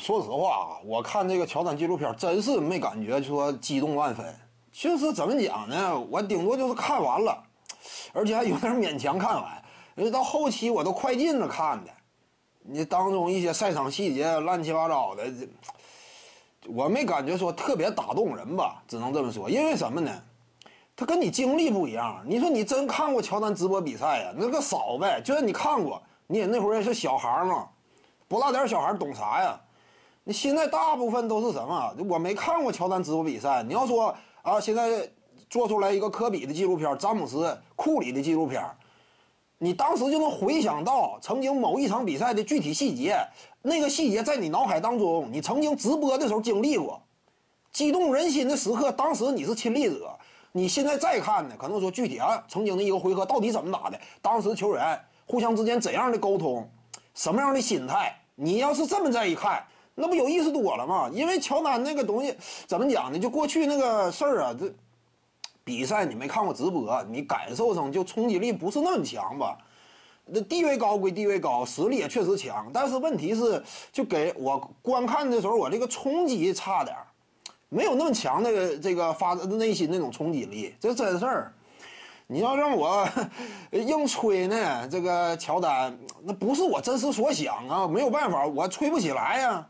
说实话啊，我看这个乔丹纪录片，真是没感觉说激动万分。就是怎么讲呢？我顶多就是看完了，而且还有点勉强看完。因为到后期我都快进了看的，你当中一些赛场细节乱七八糟的，我没感觉说特别打动人吧，只能这么说。因为什么呢？他跟你经历不一样。你说你真看过乔丹直播比赛呀？那个少呗。就算你看过，你也那会儿也是小孩嘛，不大点小孩懂啥呀？你现在大部分都是什么？我没看过乔丹直播比赛。你要说啊，现在做出来一个科比的纪录片，詹姆斯、库里的纪录片，你当时就能回想到曾经某一场比赛的具体细节，那个细节在你脑海当中，你曾经直播的时候经历过，激动人心的时刻，当时你是亲历者。你现在再看呢，可能说具体啊，曾经的一个回合到底怎么打的，当时球员互相之间怎样的沟通，什么样的心态，你要是这么再一看。那不有意思多了吗？因为乔丹那个东西怎么讲呢？就过去那个事儿啊，这比赛你没看过直播，你感受上就冲击力不是那么强吧？那地位高归地位高，实力也确实强，但是问题是，就给我观看的时候，我这个冲击差点没有那么强的这个发内心那种冲击力，这真事儿。你要让我 硬吹呢，这个乔丹那不是我真实所想啊，没有办法，我吹不起来呀。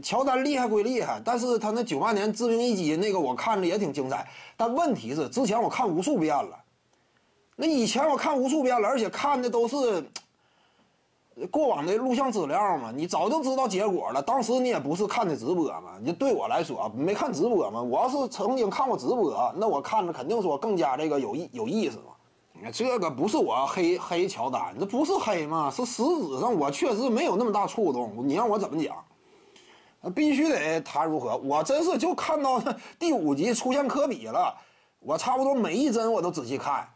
乔丹厉害归厉害，但是他那九八年致命一击那个我看着也挺精彩。但问题是，之前我看无数遍了，那以前我看无数遍了，而且看的都是过往的录像资料嘛，你早就知道结果了。当时你也不是看的直播嘛，你对我来说没看直播嘛。我要是曾经看过直播，那我看着肯定说更加这个有意有意思嘛。这个不是我黑黑乔丹，这不是黑嘛，是实质上我确实没有那么大触动。你让我怎么讲？必须得谈如何？我真是就看到 第五集出现科比了，我差不多每一帧我都仔细看，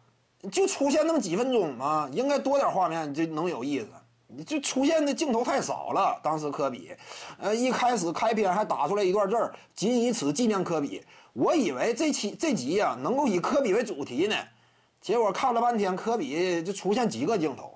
就出现那么几分钟嘛，应该多点画面就能有意思。你就出现的镜头太少了。当时科比，呃，一开始开篇还打出来一段字儿，仅以此纪念科比。我以为这期这集呀能够以科比为主题呢，结果看了半天，科比就出现几个镜头。